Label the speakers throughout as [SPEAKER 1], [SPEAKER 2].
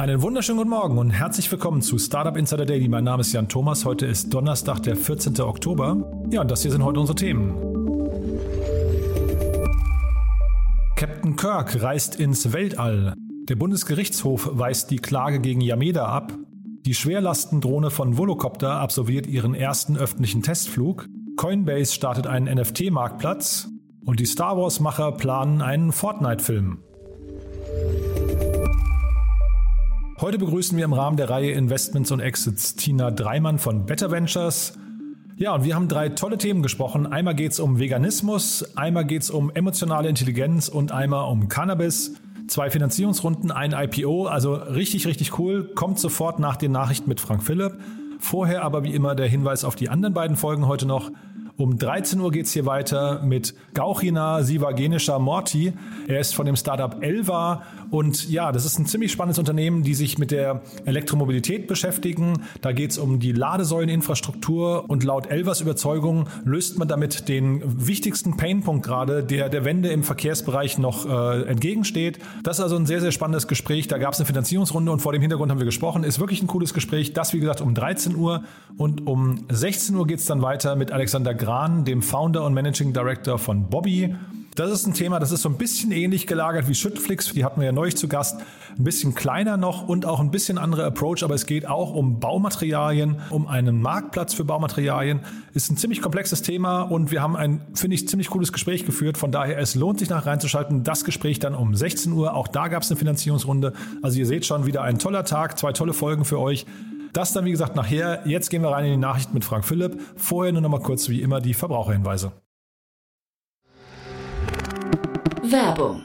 [SPEAKER 1] Einen wunderschönen guten Morgen und herzlich willkommen zu Startup Insider Daily. Mein Name ist Jan Thomas. Heute ist Donnerstag, der 14. Oktober. Ja, und das hier sind heute unsere Themen. Captain Kirk reist ins Weltall. Der Bundesgerichtshof weist die Klage gegen Yameda ab. Die Schwerlastendrohne von Volocopter absolviert ihren ersten öffentlichen Testflug. Coinbase startet einen NFT-Marktplatz. Und die Star Wars-Macher planen einen Fortnite-Film. Heute begrüßen wir im Rahmen der Reihe Investments und Exits Tina Dreimann von Better Ventures. Ja, und wir haben drei tolle Themen gesprochen. Einmal geht es um Veganismus, einmal geht es um emotionale Intelligenz und einmal um Cannabis. Zwei Finanzierungsrunden, ein IPO, also richtig, richtig cool. Kommt sofort nach den Nachrichten mit Frank Philipp. Vorher aber wie immer der Hinweis auf die anderen beiden Folgen heute noch. Um 13 Uhr geht es hier weiter mit Gauchina Sivagenischer Morti. Er ist von dem Startup Elva und ja, das ist ein ziemlich spannendes Unternehmen, die sich mit der Elektromobilität beschäftigen. Da geht es um die Ladesäuleninfrastruktur und laut Elvas Überzeugung löst man damit den wichtigsten Painpunkt gerade, der der Wende im Verkehrsbereich noch äh, entgegensteht. Das ist also ein sehr, sehr spannendes Gespräch. Da gab es eine Finanzierungsrunde und vor dem Hintergrund haben wir gesprochen. Ist wirklich ein cooles Gespräch. Das, wie gesagt, um 13 Uhr und um 16 Uhr geht es dann weiter mit Alexander Graf Gran, dem Founder und Managing Director von Bobby. Das ist ein Thema, das ist so ein bisschen ähnlich gelagert wie Schüttflix. Die hatten wir ja neulich zu Gast. Ein bisschen kleiner noch und auch ein bisschen anderer Approach, aber es geht auch um Baumaterialien, um einen Marktplatz für Baumaterialien. Ist ein ziemlich komplexes Thema und wir haben ein, finde ich, ziemlich cooles Gespräch geführt. Von daher, es lohnt sich nach reinzuschalten. Das Gespräch dann um 16 Uhr. Auch da gab es eine Finanzierungsrunde. Also ihr seht schon wieder ein toller Tag, zwei tolle Folgen für euch. Das dann, wie gesagt, nachher. Jetzt gehen wir rein in die Nachrichten mit Frank Philipp. Vorher nur noch mal kurz wie immer die Verbraucherhinweise.
[SPEAKER 2] Werbung.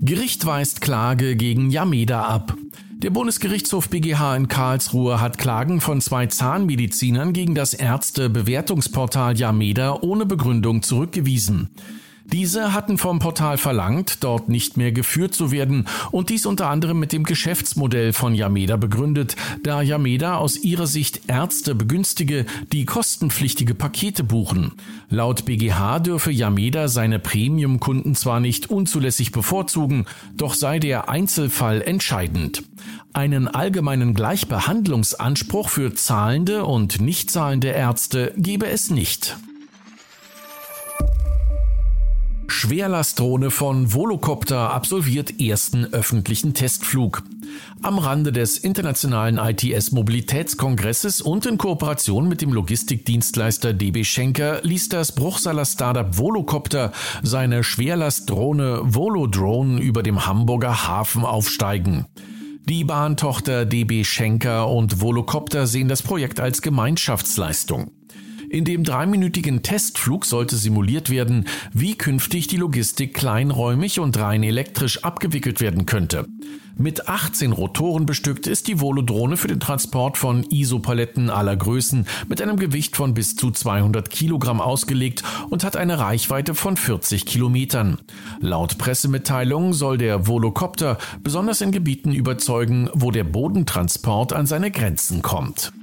[SPEAKER 3] Gericht weist Klage gegen Yameda ab. Der Bundesgerichtshof BGH in Karlsruhe hat Klagen von zwei Zahnmedizinern gegen das Ärztebewertungsportal Yameda ohne Begründung zurückgewiesen. Diese hatten vom Portal verlangt, dort nicht mehr geführt zu werden und dies unter anderem mit dem Geschäftsmodell von Yameda begründet, da Yameda aus ihrer Sicht Ärzte begünstige, die kostenpflichtige Pakete buchen. Laut BGH dürfe Yameda seine Premium-Kunden zwar nicht unzulässig bevorzugen, doch sei der Einzelfall entscheidend. Einen allgemeinen Gleichbehandlungsanspruch für zahlende und nicht zahlende Ärzte gebe es nicht. Schwerlastdrohne von Volocopter absolviert ersten öffentlichen Testflug. Am Rande des internationalen ITS Mobilitätskongresses und in Kooperation mit dem Logistikdienstleister DB Schenker ließ das Bruchsaler Startup Volocopter seine Schwerlastdrohne Volodrone über dem Hamburger Hafen aufsteigen. Die Bahntochter DB Schenker und Volocopter sehen das Projekt als Gemeinschaftsleistung. In dem dreiminütigen Testflug sollte simuliert werden, wie künftig die Logistik kleinräumig und rein elektrisch abgewickelt werden könnte. Mit 18 Rotoren bestückt ist die Volodrone für den Transport von ISO-Paletten aller Größen mit einem Gewicht von bis zu 200 Kilogramm ausgelegt und hat eine Reichweite von 40 Kilometern. Laut Pressemitteilung soll der Volocopter besonders in Gebieten überzeugen, wo der Bodentransport an seine Grenzen kommt.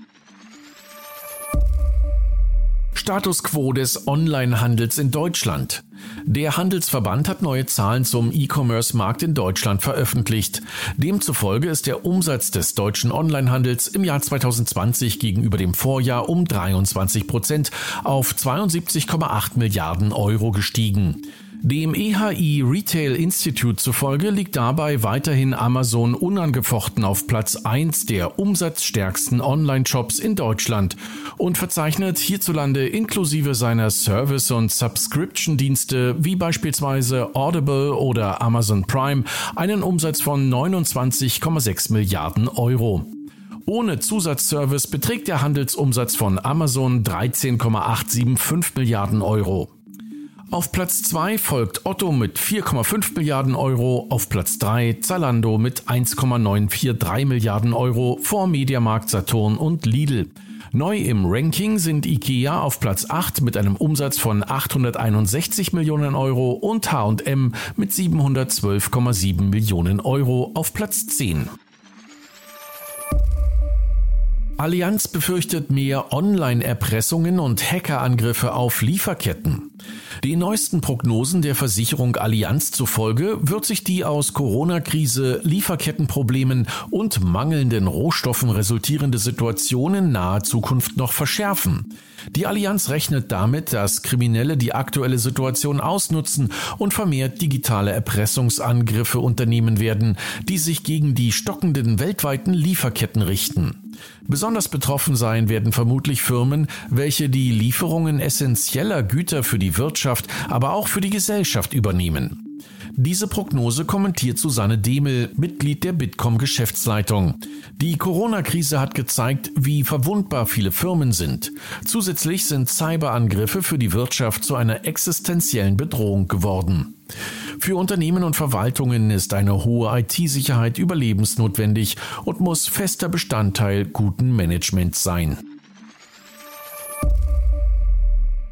[SPEAKER 3] Status quo des Onlinehandels in Deutschland. Der Handelsverband hat neue Zahlen zum E-Commerce-Markt in Deutschland veröffentlicht. Demzufolge ist der Umsatz des deutschen Onlinehandels im Jahr 2020 gegenüber dem Vorjahr um 23 Prozent auf 72,8 Milliarden Euro gestiegen. Dem EHI Retail Institute zufolge liegt dabei weiterhin Amazon unangefochten auf Platz 1 der umsatzstärksten Online-Shops in Deutschland und verzeichnet hierzulande inklusive seiner Service- und Subscription-Dienste wie beispielsweise Audible oder Amazon Prime einen Umsatz von 29,6 Milliarden Euro. Ohne Zusatzservice beträgt der Handelsumsatz von Amazon 13,875 Milliarden Euro. Auf Platz 2 folgt Otto mit 4,5 Milliarden Euro, auf Platz 3 Zalando mit 1,943 Milliarden Euro vor Mediamarkt Saturn und Lidl. Neu im Ranking sind IKEA auf Platz 8 mit einem Umsatz von 861 Millionen Euro und H&M mit 712,7 Millionen Euro auf Platz 10. Allianz befürchtet mehr Online-Erpressungen und Hackerangriffe auf Lieferketten. Den neuesten Prognosen der Versicherung Allianz zufolge wird sich die aus Corona-Krise, Lieferkettenproblemen und mangelnden Rohstoffen resultierende Situation in naher Zukunft noch verschärfen. Die Allianz rechnet damit, dass Kriminelle die aktuelle Situation ausnutzen und vermehrt digitale Erpressungsangriffe unternehmen werden, die sich gegen die stockenden weltweiten Lieferketten richten. Besonders betroffen sein werden vermutlich Firmen, welche die Lieferungen essentieller Güter für die Wirtschaft, aber auch für die Gesellschaft übernehmen. Diese Prognose kommentiert Susanne Demel, Mitglied der Bitkom Geschäftsleitung. Die Corona-Krise hat gezeigt, wie verwundbar viele Firmen sind. Zusätzlich sind Cyberangriffe für die Wirtschaft zu einer existenziellen Bedrohung geworden. Für Unternehmen und Verwaltungen ist eine hohe IT-Sicherheit überlebensnotwendig und muss fester Bestandteil guten Managements sein.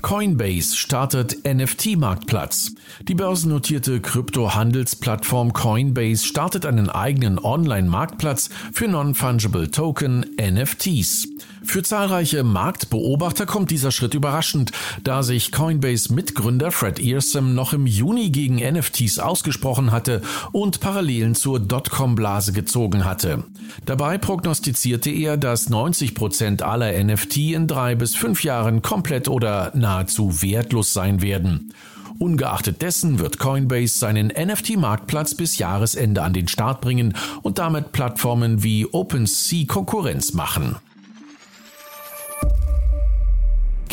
[SPEAKER 3] Coinbase startet NFT-Marktplatz. Die börsennotierte Krypto-Handelsplattform Coinbase startet einen eigenen Online-Marktplatz für Non-Fungible Token NFTs. Für zahlreiche Marktbeobachter kommt dieser Schritt überraschend, da sich Coinbase-Mitgründer Fred Earsom noch im Juni gegen NFTs ausgesprochen hatte und Parallelen zur Dotcom-Blase gezogen hatte. Dabei prognostizierte er, dass 90 Prozent aller NFT in drei bis fünf Jahren komplett oder nahezu wertlos sein werden. Ungeachtet dessen wird Coinbase seinen NFT-Marktplatz bis Jahresende an den Start bringen und damit Plattformen wie OpenSea Konkurrenz machen.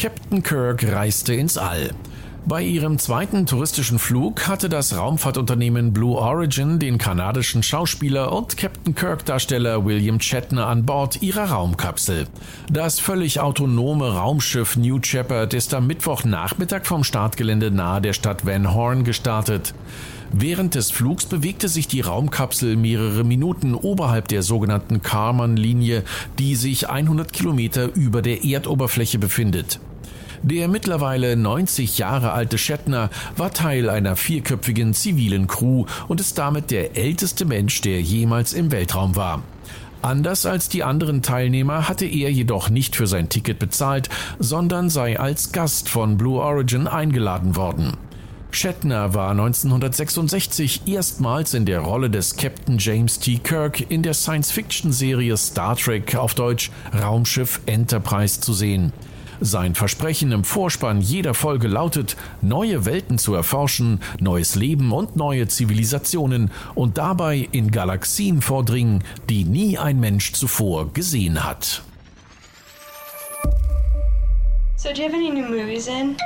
[SPEAKER 3] Captain Kirk reiste ins All. Bei ihrem zweiten touristischen Flug hatte das Raumfahrtunternehmen Blue Origin den kanadischen Schauspieler und Captain Kirk-Darsteller William Shatner an Bord ihrer Raumkapsel. Das völlig autonome Raumschiff New Shepard ist am Mittwochnachmittag vom Startgelände nahe der Stadt Van Horn gestartet. Während des Flugs bewegte sich die Raumkapsel mehrere Minuten oberhalb der sogenannten Karman-Linie, die sich 100 Kilometer über der Erdoberfläche befindet. Der mittlerweile 90 Jahre alte Shatner war Teil einer vierköpfigen zivilen Crew und ist damit der älteste Mensch, der jemals im Weltraum war. Anders als die anderen Teilnehmer hatte er jedoch nicht für sein Ticket bezahlt, sondern sei als Gast von Blue Origin eingeladen worden. Shatner war 1966 erstmals in der Rolle des Captain James T. Kirk in der Science-Fiction-Serie Star Trek auf Deutsch Raumschiff Enterprise zu sehen. Sein Versprechen im Vorspann jeder Folge lautet, neue Welten zu erforschen, neues Leben und neue Zivilisationen und dabei in Galaxien vordringen, die nie ein Mensch zuvor gesehen hat.
[SPEAKER 4] So, do you have any new movies in?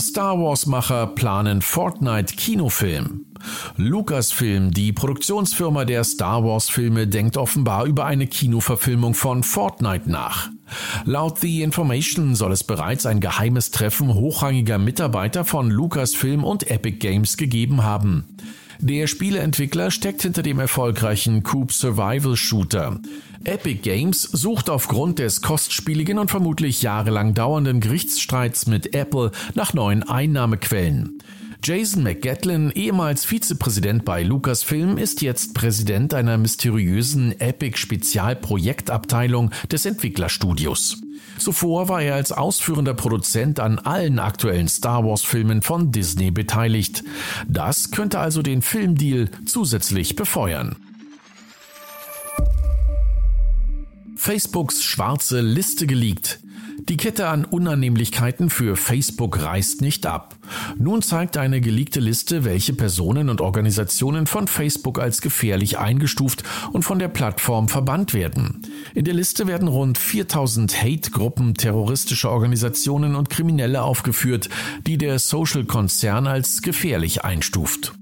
[SPEAKER 3] Star Wars-Macher planen Fortnite-Kinofilm. Lucasfilm, die Produktionsfirma der Star Wars-Filme, denkt offenbar über eine Kinoverfilmung von Fortnite nach. Laut The Information soll es bereits ein geheimes Treffen hochrangiger Mitarbeiter von Lucasfilm und Epic Games gegeben haben. Der Spieleentwickler steckt hinter dem erfolgreichen Coop Survival Shooter. Epic Games sucht aufgrund des kostspieligen und vermutlich jahrelang dauernden Gerichtsstreits mit Apple nach neuen Einnahmequellen. Jason McGatlin, ehemals Vizepräsident bei Lucasfilm, ist jetzt Präsident einer mysteriösen Epic-Spezialprojektabteilung des Entwicklerstudios. Zuvor war er als ausführender Produzent an allen aktuellen Star Wars-Filmen von Disney beteiligt. Das könnte also den Filmdeal zusätzlich befeuern. Facebooks schwarze Liste geleakt. Die Kette an Unannehmlichkeiten für Facebook reißt nicht ab. Nun zeigt eine geleakte Liste, welche Personen und Organisationen von Facebook als gefährlich eingestuft und von der Plattform verbannt werden. In der Liste werden rund 4000 Hate-Gruppen terroristischer Organisationen und Kriminelle aufgeführt, die der Social-Konzern als gefährlich einstuft.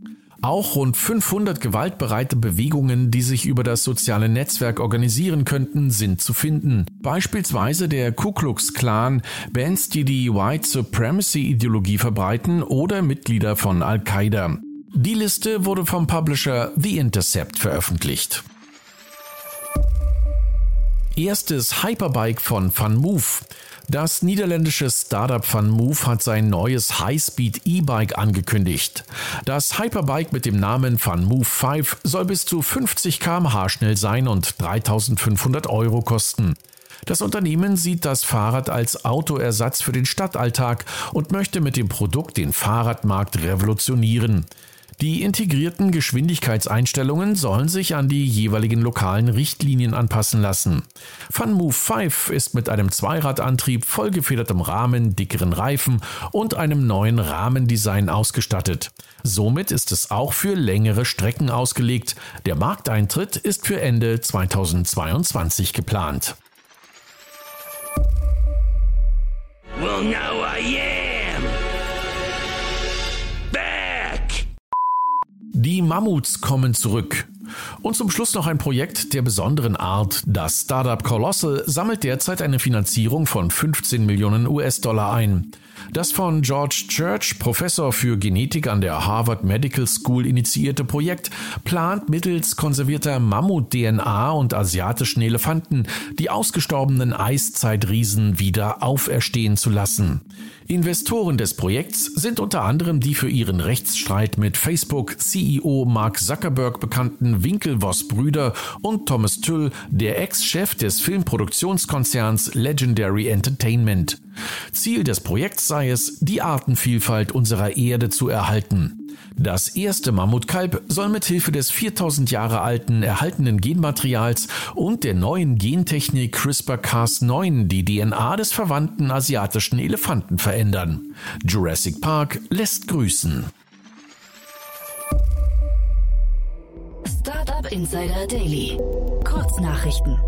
[SPEAKER 3] Auch rund 500 gewaltbereite Bewegungen, die sich über das soziale Netzwerk organisieren könnten, sind zu finden. Beispielsweise der Ku Klux Klan, Bands, die die White Supremacy Ideologie verbreiten oder Mitglieder von Al-Qaida. Die Liste wurde vom Publisher The Intercept veröffentlicht. Erstes Hyperbike von FunMove. Das niederländische Startup Van Move hat sein neues High-Speed E-Bike angekündigt. Das Hyperbike mit dem Namen Van Move 5 soll bis zu 50 km/h schnell sein und 3500 Euro kosten. Das Unternehmen sieht das Fahrrad als Autoersatz für den Stadtalltag und möchte mit dem Produkt den Fahrradmarkt revolutionieren. Die integrierten Geschwindigkeitseinstellungen sollen sich an die jeweiligen lokalen Richtlinien anpassen lassen. FunMove 5 ist mit einem Zweiradantrieb, vollgefedertem Rahmen, dickeren Reifen und einem neuen Rahmendesign ausgestattet. Somit ist es auch für längere Strecken ausgelegt. Der Markteintritt ist für Ende 2022 geplant. Well, now I am Die Mammuts kommen zurück. Und zum Schluss noch ein Projekt der besonderen Art. Das Startup Colossal sammelt derzeit eine Finanzierung von 15 Millionen US-Dollar ein. Das von George Church, Professor für Genetik an der Harvard Medical School initiierte Projekt plant mittels konservierter Mammut-DNA und asiatischen Elefanten die ausgestorbenen Eiszeitriesen wieder auferstehen zu lassen. Investoren des Projekts sind unter anderem die für ihren Rechtsstreit mit Facebook CEO Mark Zuckerberg bekannten Winkelvoss-Brüder und Thomas Tüll, der Ex-Chef des Filmproduktionskonzerns Legendary Entertainment. Ziel des Projekts sei es, die Artenvielfalt unserer Erde zu erhalten. Das erste Mammutkalb soll mit Hilfe des 4000 Jahre alten erhaltenen Genmaterials und der neuen Gentechnik CRISPR-Cas9 die DNA des verwandten asiatischen Elefanten verändern. Jurassic Park lässt grüßen.
[SPEAKER 2] Startup Insider Daily. Kurznachrichten.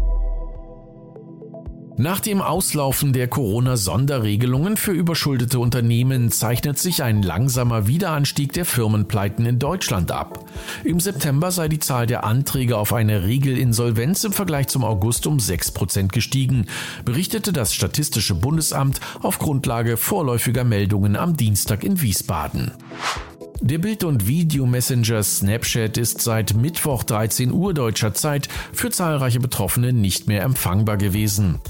[SPEAKER 3] Nach dem Auslaufen der Corona-Sonderregelungen für überschuldete Unternehmen zeichnet sich ein langsamer Wiederanstieg der Firmenpleiten in Deutschland ab. Im September sei die Zahl der Anträge auf eine Regelinsolvenz im Vergleich zum August um 6% gestiegen, berichtete das Statistische Bundesamt auf Grundlage vorläufiger Meldungen am Dienstag in Wiesbaden. Der Bild- und Videomessenger Snapchat ist seit Mittwoch 13 Uhr deutscher Zeit für zahlreiche Betroffene nicht mehr empfangbar gewesen.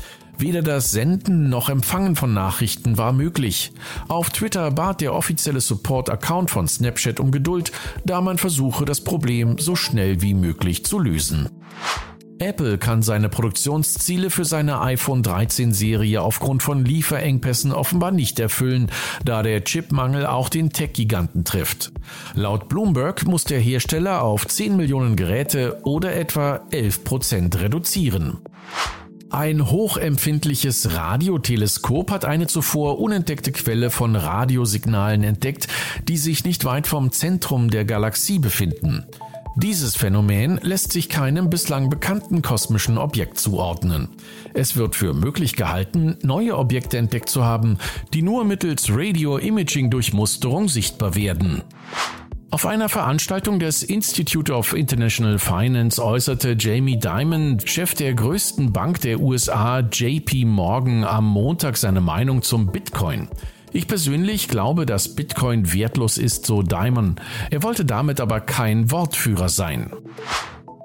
[SPEAKER 3] Weder das Senden noch Empfangen von Nachrichten war möglich. Auf Twitter bat der offizielle Support-Account von Snapchat um Geduld, da man versuche, das Problem so schnell wie möglich zu lösen. Apple kann seine Produktionsziele für seine iPhone 13 Serie aufgrund von Lieferengpässen offenbar nicht erfüllen, da der Chipmangel auch den Tech-Giganten trifft. Laut Bloomberg muss der Hersteller auf 10 Millionen Geräte oder etwa 11 Prozent reduzieren. Ein hochempfindliches Radioteleskop hat eine zuvor unentdeckte Quelle von Radiosignalen entdeckt, die sich nicht weit vom Zentrum der Galaxie befinden. Dieses Phänomen lässt sich keinem bislang bekannten kosmischen Objekt zuordnen. Es wird für möglich gehalten, neue Objekte entdeckt zu haben, die nur mittels Radio-Imaging-Durchmusterung sichtbar werden. Auf einer Veranstaltung des Institute of International Finance äußerte Jamie Dimon, Chef der größten Bank der USA, JP Morgan, am Montag seine Meinung zum Bitcoin. Ich persönlich glaube, dass Bitcoin wertlos ist, so Dimon. Er wollte damit aber kein Wortführer sein.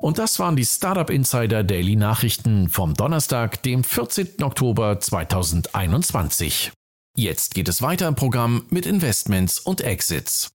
[SPEAKER 3] Und das waren die Startup Insider Daily Nachrichten vom Donnerstag, dem 14. Oktober 2021. Jetzt geht es weiter im Programm mit Investments und Exits.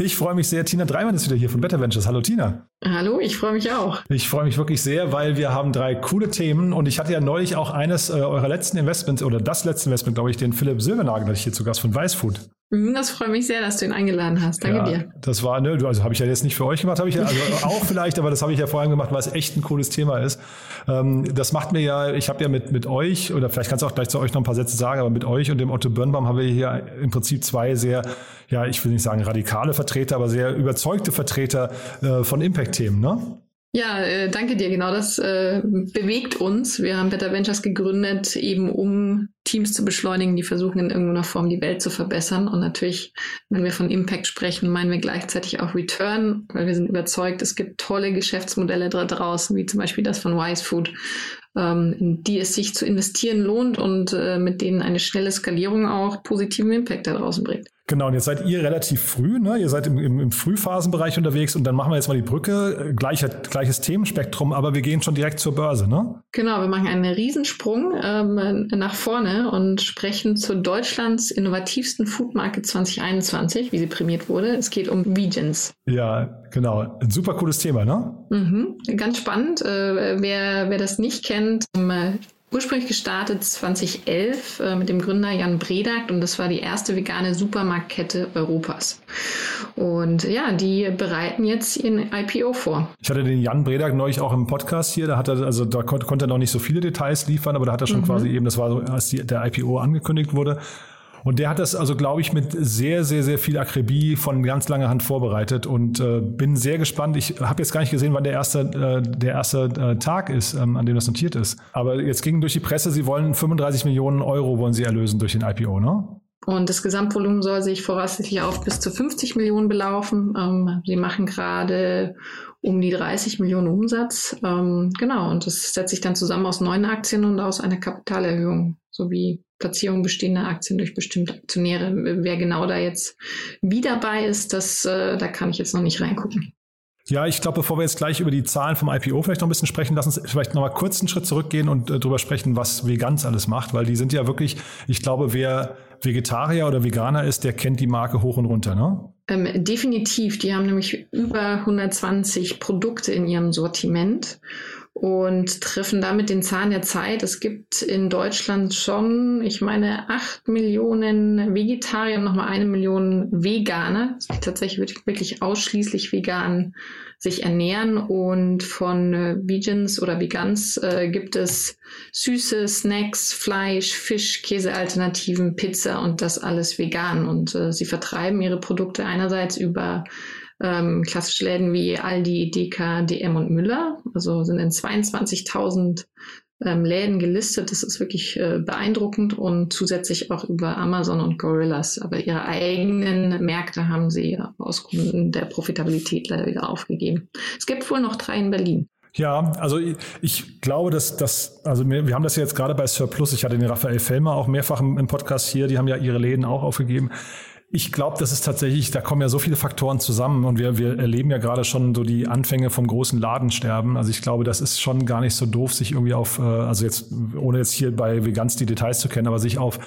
[SPEAKER 1] Ich freue mich sehr. Tina Dreimann ist wieder hier von Better Ventures. Hallo Tina.
[SPEAKER 5] Hallo, ich freue mich auch.
[SPEAKER 1] Ich freue mich wirklich sehr, weil wir haben drei coole Themen und ich hatte ja neulich auch eines äh, eurer letzten Investments oder das letzte Investment, glaube ich, den Philipp Silbernagel, hier zu Gast von Weißfood.
[SPEAKER 5] Mhm, das freut mich sehr, dass du ihn eingeladen hast. Danke
[SPEAKER 1] ja,
[SPEAKER 5] dir.
[SPEAKER 1] Das war, ne, also habe ich ja jetzt nicht für euch gemacht, habe ich ja, also auch vielleicht, aber das habe ich ja vor allem gemacht, weil es echt ein cooles Thema ist. Ähm, das macht mir ja, ich habe ja mit, mit euch, oder vielleicht kannst du auch gleich zu euch noch ein paar Sätze sagen, aber mit euch und dem Otto Birnbaum haben wir hier im Prinzip zwei sehr, ja, ich will nicht sagen radikale Vertreter, aber sehr überzeugte Vertreter äh, von Impact-Themen, ne?
[SPEAKER 5] Ja, äh, danke dir. Genau das äh, bewegt uns. Wir haben Better Ventures gegründet, eben um Teams zu beschleunigen, die versuchen in irgendeiner Form die Welt zu verbessern. Und natürlich, wenn wir von Impact sprechen, meinen wir gleichzeitig auch Return, weil wir sind überzeugt, es gibt tolle Geschäftsmodelle da draußen, wie zum Beispiel das von Wise Food, ähm, in die es sich zu investieren lohnt und mit denen eine schnelle Skalierung auch positiven Impact da draußen bringt.
[SPEAKER 1] Genau, und jetzt seid ihr relativ früh, ne? Ihr seid im, im, im Frühphasenbereich unterwegs und dann machen wir jetzt mal die Brücke, Gleicher, gleiches Themenspektrum, aber wir gehen schon direkt zur Börse, ne?
[SPEAKER 5] Genau, wir machen einen Riesensprung ähm, nach vorne und sprechen zu Deutschlands innovativsten Food Market 2021, wie sie prämiert wurde. Es geht um Vegans.
[SPEAKER 1] Ja, genau. Ein super cooles Thema, ne?
[SPEAKER 5] Mhm, ganz spannend. Äh, wer, wer das nicht kennt, ähm, ursprünglich gestartet 2011 äh, mit dem Gründer Jan Bredagt und das war die erste vegane Supermarktkette Europas. Und ja, die bereiten jetzt ihren IPO vor.
[SPEAKER 1] Ich hatte den Jan Bredagt neulich auch im Podcast hier, da hat er, also da konnte, konnte er noch nicht so viele Details liefern, aber da hat er schon mhm. quasi eben, das war so, als die, der IPO angekündigt wurde, und der hat das also, glaube ich, mit sehr, sehr, sehr viel Akribie von ganz langer Hand vorbereitet und äh, bin sehr gespannt. Ich habe jetzt gar nicht gesehen, wann der erste, äh, der erste äh, Tag ist, ähm, an dem das notiert ist. Aber jetzt ging durch die Presse, sie wollen 35 Millionen Euro wollen sie erlösen durch den IPO, ne?
[SPEAKER 5] Und das Gesamtvolumen soll sich voraussichtlich auf bis zu 50 Millionen belaufen. Ähm, sie machen gerade um die 30 Millionen Umsatz. Ähm, genau, und das setzt sich dann zusammen aus neuen Aktien und aus einer Kapitalerhöhung sowie Platzierung bestehender Aktien durch bestimmte Aktionäre. Wer genau da jetzt wie dabei ist, das, äh, da kann ich jetzt noch nicht reingucken.
[SPEAKER 1] Ja, ich glaube, bevor wir jetzt gleich über die Zahlen vom IPO vielleicht noch ein bisschen sprechen, lass uns vielleicht noch mal kurz einen Schritt zurückgehen und äh, darüber sprechen, was Veganz alles macht, weil die sind ja wirklich, ich glaube, wer Vegetarier oder Veganer ist, der kennt die Marke hoch und runter, ne?
[SPEAKER 5] Ähm, definitiv. Die haben nämlich über 120 Produkte in ihrem Sortiment und treffen damit den Zahn der Zeit. Es gibt in Deutschland schon, ich meine, acht Millionen Vegetarier und nochmal eine Million Veganer, die tatsächlich wirklich ausschließlich vegan sich ernähren. Und von äh, Vegans oder Vegans äh, gibt es süße Snacks, Fleisch, Fisch, Käsealternativen, Pizza und das alles vegan. Und äh, sie vertreiben ihre Produkte einerseits über ähm, klassische Läden wie Aldi, DK, DM und Müller. Also sind in 22.000 ähm, Läden gelistet. Das ist wirklich äh, beeindruckend und zusätzlich auch über Amazon und Gorillas. Aber ihre eigenen Märkte haben sie aus Gründen der Profitabilität leider wieder aufgegeben. Es gibt wohl noch drei in Berlin.
[SPEAKER 1] Ja, also ich glaube, dass das, also wir, wir haben das jetzt gerade bei Surplus, ich hatte den Raphael Fellmer auch mehrfach im, im Podcast hier, die haben ja ihre Läden auch aufgegeben. Ich glaube, das ist tatsächlich, da kommen ja so viele Faktoren zusammen und wir, wir erleben ja gerade schon so die Anfänge vom großen Ladensterben. Also ich glaube, das ist schon gar nicht so doof, sich irgendwie auf, äh, also jetzt, ohne jetzt hier bei Vegans die Details zu kennen, aber sich auf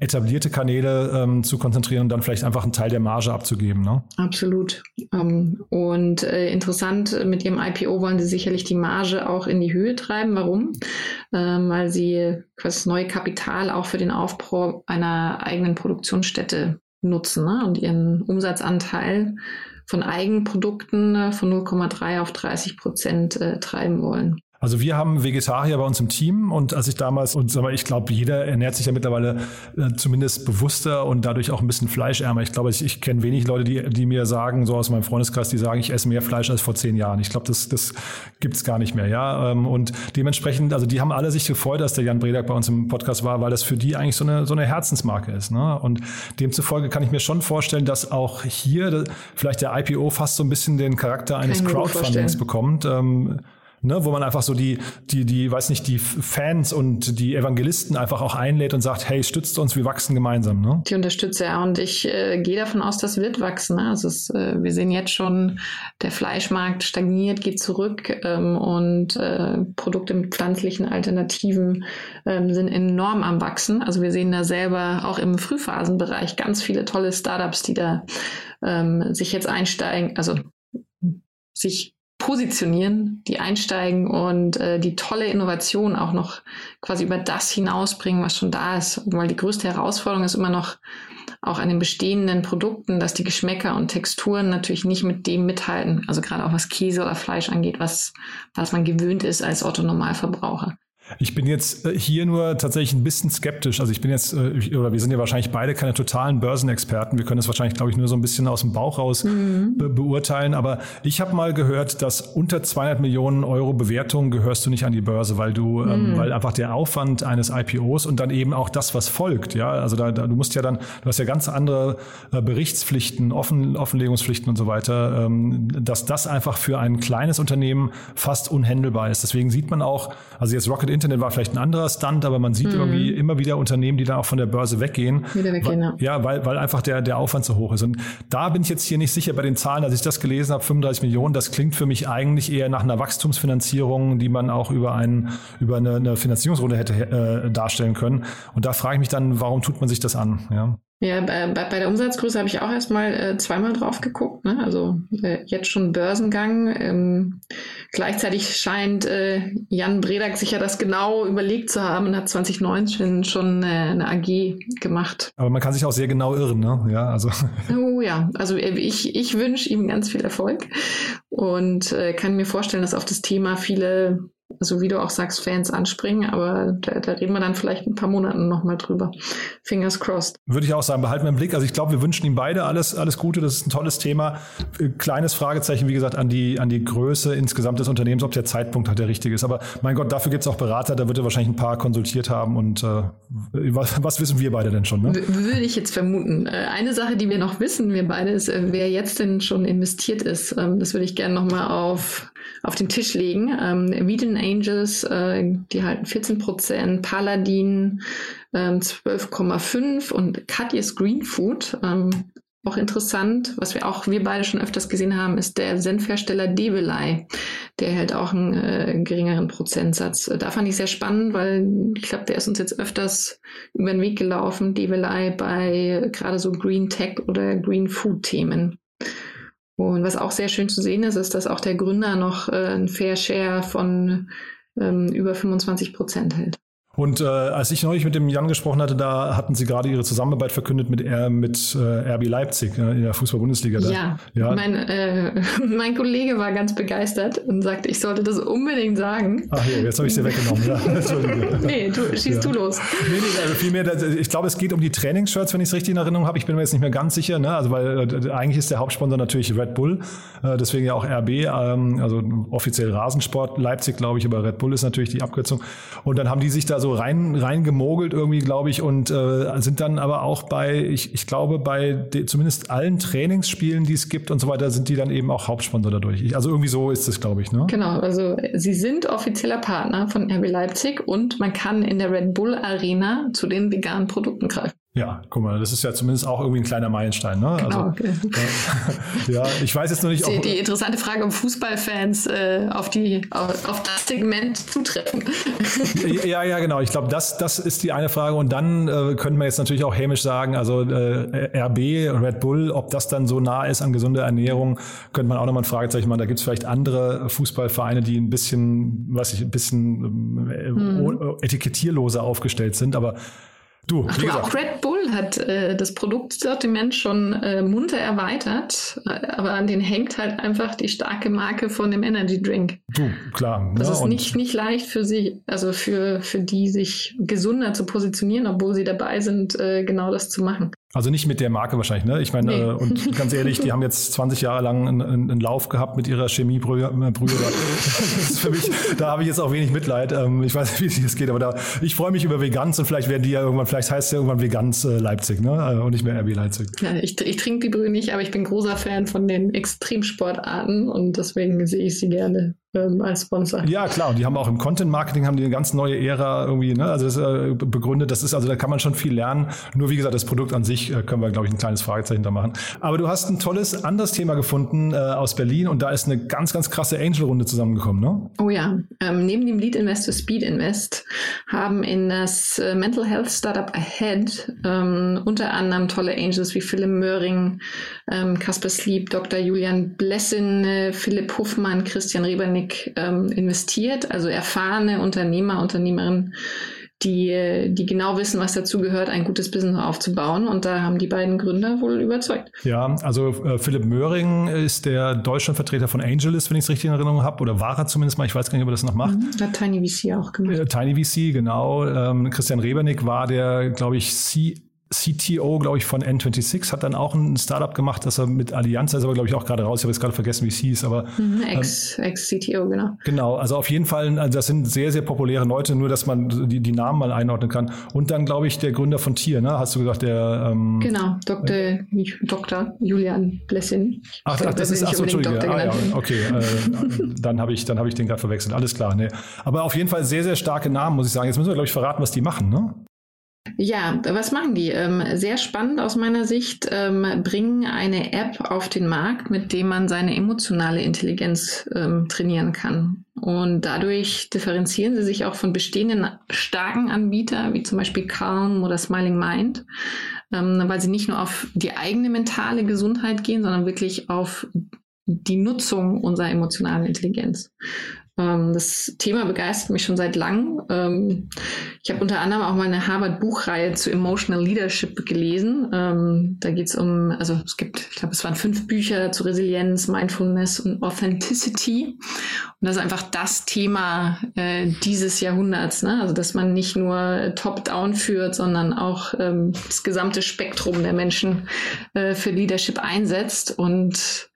[SPEAKER 1] etablierte Kanäle ähm, zu konzentrieren und dann vielleicht einfach einen Teil der Marge abzugeben. Ne?
[SPEAKER 5] Absolut. Ähm, und äh, interessant, mit ihrem IPO wollen sie sicherlich die Marge auch in die Höhe treiben. Warum? Ähm, weil sie quasi neue Kapital auch für den Aufbau einer eigenen Produktionsstätte nutzen ne? und ihren Umsatzanteil von Eigenprodukten äh, von 0,3 auf 30 Prozent äh, treiben wollen.
[SPEAKER 1] Also wir haben Vegetarier bei uns im Team und als ich damals, und mal, ich glaube, jeder ernährt sich ja mittlerweile äh, zumindest bewusster und dadurch auch ein bisschen fleischärmer. Ich glaube, ich, ich kenne wenig Leute, die, die mir sagen, so aus meinem Freundeskreis, die sagen, ich esse mehr Fleisch als vor zehn Jahren. Ich glaube, das, das gibt's gar nicht mehr, ja. Ähm, und dementsprechend, also die haben alle sich gefreut, dass der Jan Bredak bei uns im Podcast war, weil das für die eigentlich so eine, so eine Herzensmarke ist. Ne? Und demzufolge kann ich mir schon vorstellen, dass auch hier vielleicht der IPO fast so ein bisschen den Charakter eines Crowdfundings bekommt. Ähm, ne, wo man einfach so die, die, die, weiß nicht, die Fans und die Evangelisten einfach auch einlädt und sagt, hey, stützt uns, wir wachsen gemeinsam. Ne?
[SPEAKER 5] Die unterstütze ja und ich äh, gehe davon aus, das wird wachsen. Ne? Also es, äh, wir sehen jetzt schon, der Fleischmarkt stagniert, geht zurück ähm, und äh, Produkte mit pflanzlichen Alternativen ähm, sind enorm am Wachsen. Also wir sehen da selber auch im Frühphasenbereich ganz viele tolle Startups, die da ähm, sich jetzt einsteigen, also sich positionieren, die einsteigen und äh, die tolle Innovation auch noch quasi über das hinausbringen, was schon da ist. Weil die größte Herausforderung ist immer noch auch an den bestehenden Produkten, dass die Geschmäcker und Texturen natürlich nicht mit dem mithalten. Also gerade auch was Käse oder Fleisch angeht, was, was man gewöhnt ist als Otto-Normalverbraucher.
[SPEAKER 1] Ich bin jetzt äh, hier nur tatsächlich ein bisschen skeptisch. Also ich bin jetzt, äh, oder wir sind ja wahrscheinlich beide keine totalen Börsenexperten. Wir können das wahrscheinlich, glaube ich, nur so ein bisschen aus dem Bauch raus mhm. be beurteilen. Aber ich habe mal gehört, dass unter 200 Millionen Euro Bewertung gehörst du nicht an die Börse, weil du, ähm, mhm. ähm, weil einfach der Aufwand eines IPOs und dann eben auch das, was folgt, ja, also da, da du musst ja dann, du hast ja ganz andere äh, Berichtspflichten, Offen, Offenlegungspflichten und so weiter, ähm, dass das einfach für ein kleines Unternehmen fast unhändelbar ist. Deswegen sieht man auch, also jetzt Rocket Internet war vielleicht ein anderer Stunt, aber man sieht mhm. irgendwie immer wieder Unternehmen, die dann auch von der Börse weggehen. Wieder weggehen, ja. Ja, weil, weil einfach der, der Aufwand so hoch ist. Und da bin ich jetzt hier nicht sicher bei den Zahlen, als ich das gelesen habe, 35 Millionen, das klingt für mich eigentlich eher nach einer Wachstumsfinanzierung, die man auch über, ein, über eine, eine Finanzierungsrunde hätte äh, darstellen können. Und da frage ich mich dann, warum tut man sich das an? Ja.
[SPEAKER 5] Ja, bei, bei der Umsatzgröße habe ich auch erstmal äh, zweimal drauf geguckt. Ne? Also äh, jetzt schon Börsengang. Ähm, gleichzeitig scheint äh, Jan Bredak sich ja das genau überlegt zu haben und hat 2019 schon äh, eine AG gemacht.
[SPEAKER 1] Aber man kann sich auch sehr genau irren, ne? Ja, also.
[SPEAKER 5] Oh ja, also äh, ich, ich wünsche ihm ganz viel Erfolg und äh, kann mir vorstellen, dass auf das Thema viele also wie du auch sagst, Fans anspringen, aber da, da reden wir dann vielleicht ein paar Monaten nochmal drüber. Fingers crossed.
[SPEAKER 1] Würde ich auch sagen, behalten wir im Blick. Also ich glaube, wir wünschen ihm beide alles, alles Gute. Das ist ein tolles Thema. Kleines Fragezeichen, wie gesagt, an die, an die Größe insgesamt des Unternehmens, ob der Zeitpunkt halt der richtige ist. Aber mein Gott, dafür gibt es auch Berater, da wird er wahrscheinlich ein paar konsultiert haben. Und äh, was, was wissen wir beide denn schon? Ne?
[SPEAKER 5] Würde ich jetzt vermuten. Äh, eine Sache, die wir noch wissen, wir beide, ist, äh, wer jetzt denn schon investiert ist. Ähm, das würde ich gerne nochmal auf auf den Tisch legen. Ähm, Vegan Angels, äh, die halten 14 Prozent, Paladin ähm, 12,5 und Katjes Green Food. Ähm, auch interessant, was wir auch, wir beide schon öfters gesehen haben, ist der Senfhersteller Develei. Der hält auch einen äh, geringeren Prozentsatz. Da fand ich sehr spannend, weil ich glaube, der ist uns jetzt öfters über den Weg gelaufen, Develei bei gerade so Green Tech oder Green Food Themen. Und was auch sehr schön zu sehen ist, ist, dass auch der Gründer noch äh, ein Fair Share von ähm, über 25 Prozent hält.
[SPEAKER 1] Und äh, als ich neulich mit dem Jan gesprochen hatte, da hatten sie gerade ihre Zusammenarbeit verkündet mit, R, mit äh, RB Leipzig äh, in der Fußball-Bundesliga.
[SPEAKER 5] Ja, ja. Mein, äh, mein Kollege war ganz begeistert und sagte, ich sollte das unbedingt sagen.
[SPEAKER 1] Ach ja, jetzt habe ich sie weggenommen. Ja,
[SPEAKER 5] nee, du, schießt ja. du los.
[SPEAKER 1] Nee, nee, also vielmehr, ich glaube, es geht um die Trainingsshirts, wenn ich es richtig in Erinnerung habe. Ich bin mir jetzt nicht mehr ganz sicher, ne? also weil äh, eigentlich ist der Hauptsponsor natürlich Red Bull, äh, deswegen ja auch RB, ähm, also offiziell Rasensport Leipzig, glaube ich, aber Red Bull ist natürlich die Abkürzung. Und dann haben die sich da so so rein, rein gemogelt irgendwie, glaube ich, und äh, sind dann aber auch bei, ich, ich glaube, bei de, zumindest allen Trainingsspielen, die es gibt und so weiter, sind die dann eben auch Hauptsponsor dadurch. Ich, also irgendwie so ist es, glaube ich. Ne?
[SPEAKER 5] Genau, also sie sind offizieller Partner von RB Leipzig und man kann in der Red Bull Arena zu den veganen Produkten greifen.
[SPEAKER 1] Ja, guck mal, das ist ja zumindest auch irgendwie ein kleiner Meilenstein. Ne?
[SPEAKER 5] Genau, also, okay.
[SPEAKER 1] äh, ja, ich weiß jetzt noch nicht.
[SPEAKER 5] Die, die interessante Frage, ob Fußballfans äh, auf, die, auf, auf, das Segment zutreffen.
[SPEAKER 1] ja, ja, genau. Ich glaube, das, das ist die eine Frage. Und dann äh, könnte man jetzt natürlich auch hämisch sagen, also äh, RB, Red Bull, ob das dann so nah ist an gesunder Ernährung, könnte man auch nochmal ein Fragezeichen machen. Da gibt es vielleicht andere Fußballvereine, die ein bisschen, weiß ich, ein bisschen äh, hm. etikettierloser aufgestellt sind. Aber
[SPEAKER 5] Du, Ach, du auch Red Bull hat äh, das Produktsortiment schon äh, munter erweitert, äh, aber an den hängt halt einfach die starke Marke von dem Energy Drink.
[SPEAKER 1] Du, klar.
[SPEAKER 5] Das ja, ist nicht, nicht leicht für sie, also für, für die sich gesunder zu positionieren, obwohl sie dabei sind, äh, genau das zu machen.
[SPEAKER 1] Also nicht mit der Marke wahrscheinlich, ne? Ich meine, nee. äh, und ganz ehrlich, die haben jetzt 20 Jahre lang einen, einen Lauf gehabt mit ihrer Chemiebrühe. für mich, da habe ich jetzt auch wenig Mitleid. Ähm, ich weiß nicht, wie es geht, aber da, ich freue mich über Veganz und vielleicht werden die ja irgendwann, vielleicht heißt es ja irgendwann Veganz äh, Leipzig, ne? Äh, und nicht mehr RB Leipzig.
[SPEAKER 5] Ja, ich, ich trinke die Brühe nicht, aber ich bin großer Fan von den Extremsportarten und deswegen sehe ich sie gerne ähm, als Sponsor.
[SPEAKER 1] Ja, klar. Und die haben auch im Content Marketing haben die eine ganz neue Ära irgendwie, ne? Also das äh, begründet. Das ist also da kann man schon viel lernen. Nur wie gesagt, das Produkt an sich äh, können wir glaube ich ein kleines Fragezeichen da machen. Aber du hast ein tolles anderes Thema gefunden äh, aus Berlin und da ist eine ganz ganz krasse Angel Runde zusammengekommen, ne?
[SPEAKER 5] Oh ja. Ähm, neben dem Lead Investor Speed Invest haben in das äh, Mental Health Startup Ahead ähm, unter anderem tolle Angels wie Philipp Möhring, ähm, Kasper Sleep, Dr. Julian Blessin, äh, Philipp Huffmann, Christian Rebernick ähm, investiert, also erfahrene Unternehmer, Unternehmerinnen, die, die genau wissen, was dazu gehört, ein gutes Business aufzubauen. Und da haben die beiden Gründer wohl überzeugt.
[SPEAKER 1] Ja, also äh, Philipp Möhring ist der Deutschlandvertreter von Angelist, wenn ich es richtig in Erinnerung habe, oder war er zumindest mal, ich weiß gar nicht, ob er das noch macht. Mhm,
[SPEAKER 5] hat Tiny VC auch gemacht.
[SPEAKER 1] Äh, Tiny VC, genau. Ähm, Christian Rebernick war der, glaube ich, C CTO, glaube ich, von N26 hat dann auch ein Startup gemacht, das er mit Allianz, ist aber, glaube ich, auch gerade raus. Ich habe jetzt gerade vergessen, wie es hieß, aber.
[SPEAKER 5] Mhm, Ex-CTO, ähm, genau.
[SPEAKER 1] Genau, also auf jeden Fall, also das sind sehr, sehr populäre Leute, nur dass man die, die Namen mal einordnen kann. Und dann, glaube ich, der Gründer von Tier, ne? Hast du gesagt, der.
[SPEAKER 5] Ähm, genau, Dr. Äh, Dr. Julian Blessing.
[SPEAKER 1] Ach, ach das ist, ach so, Entschuldige. Ah, ja, okay, äh, dann habe ich, dann hab ich den gerade verwechselt. Alles klar, ne. Aber auf jeden Fall sehr, sehr starke Namen, muss ich sagen. Jetzt müssen wir, glaube ich, verraten, was die machen, ne?
[SPEAKER 5] Ja, was machen die? Ähm, sehr spannend aus meiner Sicht, ähm, bringen eine App auf den Markt, mit dem man seine emotionale Intelligenz ähm, trainieren kann. Und dadurch differenzieren sie sich auch von bestehenden starken Anbietern, wie zum Beispiel Calm oder Smiling Mind, weil sie nicht nur auf die eigene mentale Gesundheit gehen, sondern wirklich auf die Nutzung unserer emotionalen Intelligenz. Ähm, das Thema begeistert mich schon seit langem. Ähm, ich habe unter anderem auch mal eine Harvard-Buchreihe zu Emotional Leadership gelesen. Ähm, da geht es um, also es gibt, ich glaube, es waren fünf Bücher zu Resilienz, Mindfulness und Authenticity. Und das ist einfach das Thema äh, dieses Jahrhunderts. Ne? Also dass man nicht nur top-down führt, sondern auch das gesamte Spektrum der Menschen äh, für Leadership einsetzt und